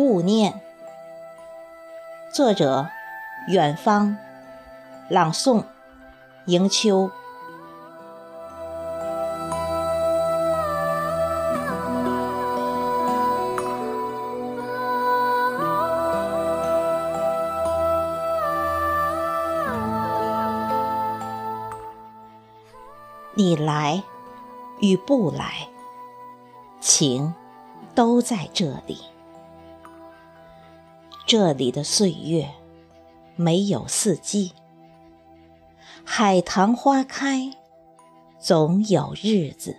勿念，作者：远方，朗诵：迎秋。你来与不来，情都在这里。这里的岁月没有四季，海棠花开，总有日子。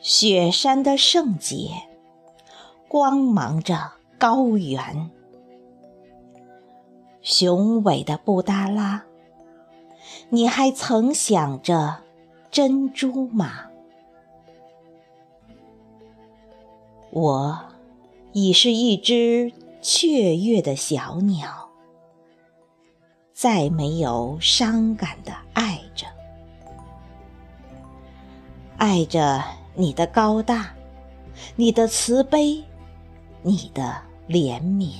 雪山的圣洁，光芒着高原。雄伟的布达拉，你还曾想着珍珠吗？我。已是一只雀跃的小鸟，再没有伤感的爱着，爱着你的高大，你的慈悲，你的怜悯，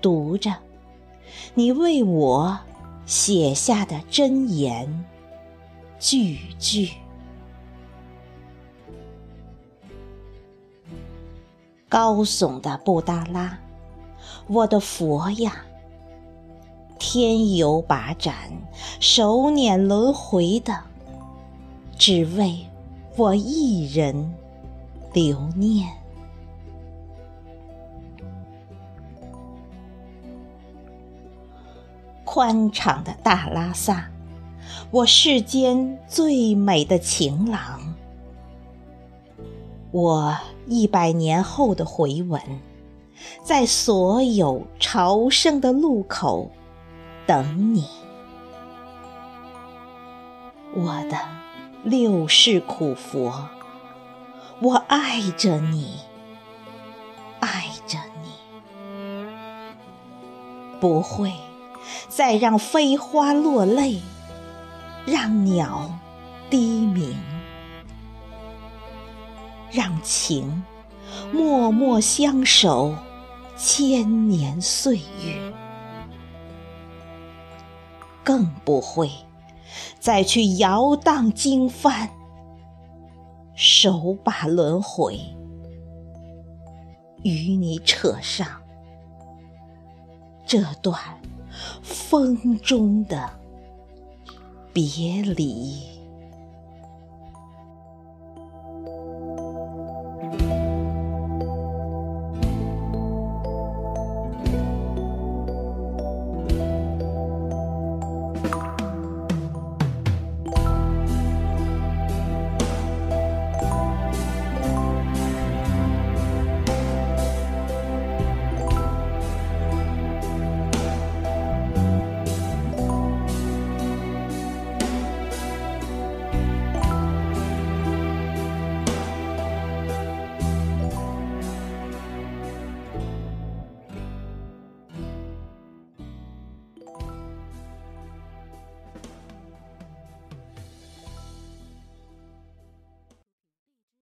读着你为我写下的箴言，句句。高耸的布达拉，我的佛呀，天游把盏，手捻轮回的，只为我一人留念。宽敞的大拉萨，我世间最美的情郎。我一百年后的回文，在所有朝圣的路口等你，我的六世苦佛，我爱着你，爱着你，不会再让飞花落泪，让鸟低鸣。让情默默相守千年岁月，更不会再去摇荡经幡，手把轮回，与你扯上这段风中的别离。